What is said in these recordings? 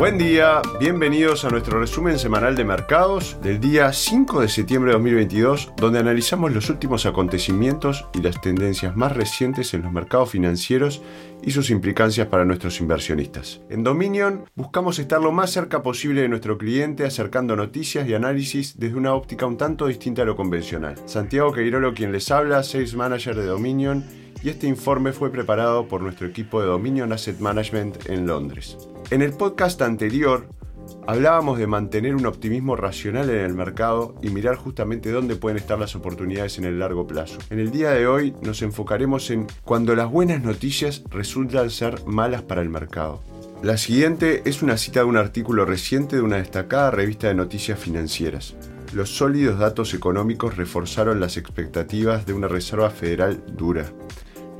Buen día, bienvenidos a nuestro resumen semanal de mercados del día 5 de septiembre de 2022, donde analizamos los últimos acontecimientos y las tendencias más recientes en los mercados financieros y sus implicancias para nuestros inversionistas. En Dominion buscamos estar lo más cerca posible de nuestro cliente, acercando noticias y análisis desde una óptica un tanto distinta a lo convencional. Santiago Queirolo quien les habla, Sales Manager de Dominion, y este informe fue preparado por nuestro equipo de Dominion Asset Management en Londres. En el podcast anterior hablábamos de mantener un optimismo racional en el mercado y mirar justamente dónde pueden estar las oportunidades en el largo plazo. En el día de hoy nos enfocaremos en cuando las buenas noticias resultan ser malas para el mercado. La siguiente es una cita de un artículo reciente de una destacada revista de noticias financieras. Los sólidos datos económicos reforzaron las expectativas de una Reserva Federal dura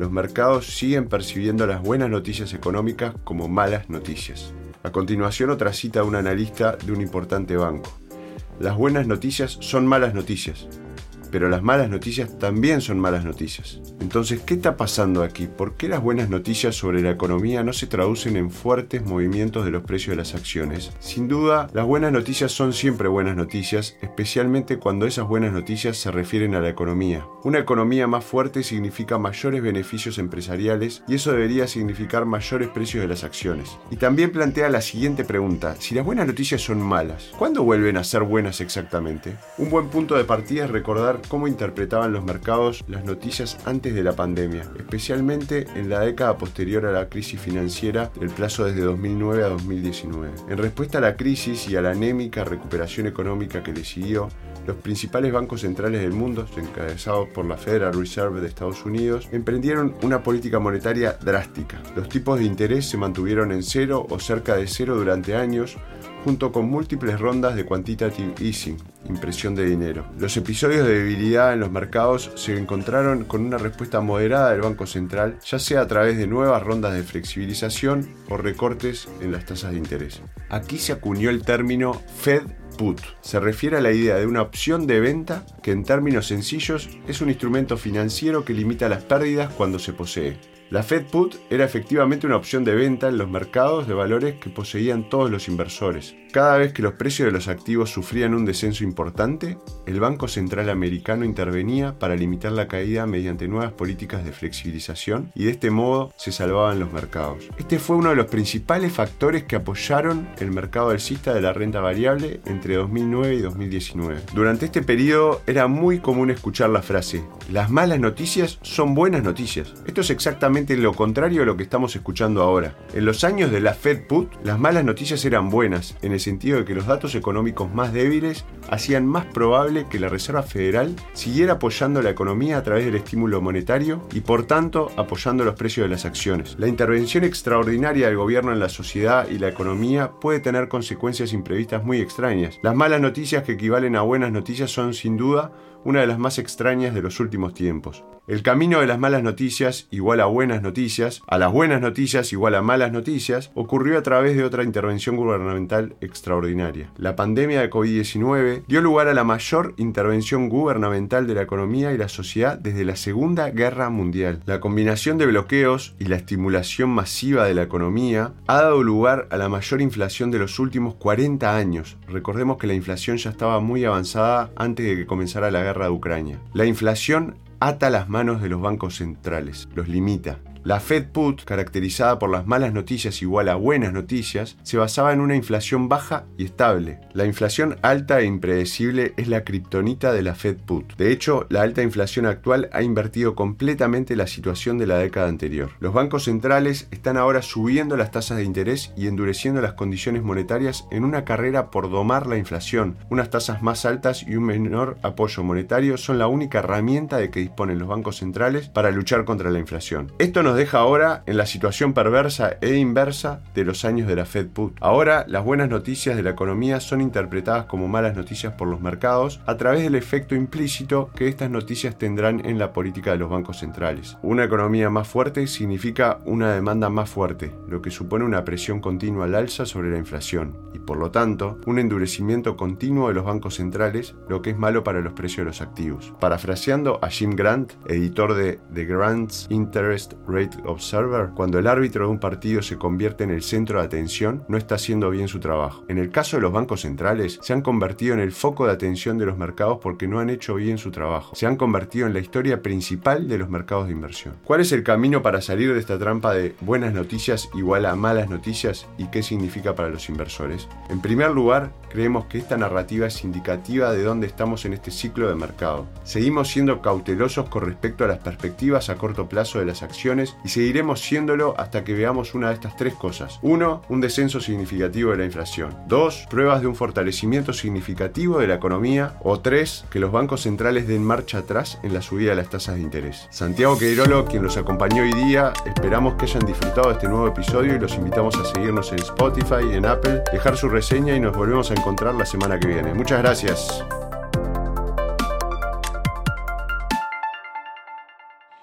los mercados siguen percibiendo las buenas noticias económicas como malas noticias. A continuación otra cita de un analista de un importante banco. Las buenas noticias son malas noticias pero las malas noticias también son malas noticias. Entonces, ¿qué está pasando aquí? ¿Por qué las buenas noticias sobre la economía no se traducen en fuertes movimientos de los precios de las acciones? Sin duda, las buenas noticias son siempre buenas noticias, especialmente cuando esas buenas noticias se refieren a la economía. Una economía más fuerte significa mayores beneficios empresariales y eso debería significar mayores precios de las acciones. Y también plantea la siguiente pregunta, si las buenas noticias son malas, ¿cuándo vuelven a ser buenas exactamente? Un buen punto de partida es recordar cómo interpretaban los mercados las noticias antes de la pandemia, especialmente en la década posterior a la crisis financiera del plazo desde 2009 a 2019. En respuesta a la crisis y a la anémica recuperación económica que le siguió, los principales bancos centrales del mundo, encabezados por la Federal Reserve de Estados Unidos, emprendieron una política monetaria drástica. Los tipos de interés se mantuvieron en cero o cerca de cero durante años, junto con múltiples rondas de quantitative easing, impresión de dinero. Los episodios de debilidad en los mercados se encontraron con una respuesta moderada del Banco Central, ya sea a través de nuevas rondas de flexibilización o recortes en las tasas de interés. Aquí se acuñó el término Fed Put. Se refiere a la idea de una opción de venta que en términos sencillos es un instrumento financiero que limita las pérdidas cuando se posee. La Fed Put era efectivamente una opción de venta en los mercados de valores que poseían todos los inversores. Cada vez que los precios de los activos sufrían un descenso importante, el Banco Central Americano intervenía para limitar la caída mediante nuevas políticas de flexibilización y de este modo se salvaban los mercados. Este fue uno de los principales factores que apoyaron el mercado alcista de la renta variable entre 2009 y 2019. Durante este periodo era muy común escuchar la frase, las malas noticias son buenas noticias. Esto es exactamente lo contrario a lo que estamos escuchando ahora. En los años de la Fed Put, las malas noticias eran buenas, en el sentido de que los datos económicos más débiles hacían más probable que la Reserva Federal siguiera apoyando la economía a través del estímulo monetario y por tanto apoyando los precios de las acciones. La intervención extraordinaria del gobierno en la sociedad y la economía puede tener consecuencias imprevistas muy extrañas. Las malas noticias que equivalen a buenas noticias son sin duda una de las más extrañas de los últimos tiempos. El camino de las malas noticias igual a buenas noticias, a las buenas noticias igual a malas noticias, ocurrió a través de otra intervención gubernamental extraordinaria. La pandemia de COVID-19 dio lugar a la mayor intervención gubernamental de la economía y la sociedad desde la Segunda Guerra Mundial. La combinación de bloqueos y la estimulación masiva de la economía ha dado lugar a la mayor inflación de los últimos 40 años. Recordemos que la inflación ya estaba muy avanzada antes de que comenzara la guerra de Ucrania. La inflación ata las manos de los bancos centrales, los limita. La Fed Put, caracterizada por las malas noticias igual a buenas noticias, se basaba en una inflación baja y estable. La inflación alta e impredecible es la kriptonita de la Fed Put. De hecho, la alta inflación actual ha invertido completamente la situación de la década anterior. Los bancos centrales están ahora subiendo las tasas de interés y endureciendo las condiciones monetarias en una carrera por domar la inflación. Unas tasas más altas y un menor apoyo monetario son la única herramienta de que disponen los bancos centrales para luchar contra la inflación. Esto nos deja ahora en la situación perversa e inversa de los años de la Fed Put. Ahora, las buenas noticias de la economía son interpretadas como malas noticias por los mercados a través del efecto implícito que estas noticias tendrán en la política de los bancos centrales. Una economía más fuerte significa una demanda más fuerte, lo que supone una presión continua al alza sobre la inflación y por lo tanto un endurecimiento continuo de los bancos centrales, lo que es malo para los precios de los activos. Parafraseando a Jim Grant, editor de The Grant's Interest Rate Observer, cuando el árbitro de un partido se convierte en el centro de atención, no está haciendo bien su trabajo. En el caso de los bancos centrales, se han convertido en el foco de atención de los mercados porque no han hecho bien su trabajo. Se han convertido en la historia principal de los mercados de inversión. ¿Cuál es el camino para salir de esta trampa de buenas noticias igual a malas noticias y qué significa para los inversores? En primer lugar, creemos que esta narrativa es indicativa de dónde estamos en este ciclo de mercado. Seguimos siendo cautelosos con respecto a las perspectivas a corto plazo de las acciones y seguiremos siéndolo hasta que veamos una de estas tres cosas. Uno, un descenso significativo de la inflación. Dos, pruebas de un fortalecimiento significativo de la economía. O tres, que los bancos centrales den marcha atrás en la subida de las tasas de interés. Santiago Queirolo, quien los acompañó hoy día, esperamos que hayan disfrutado de este nuevo episodio y los invitamos a seguirnos en Spotify, en Apple, dejar su reseña y nos volvemos a encontrar la semana que viene. Muchas gracias.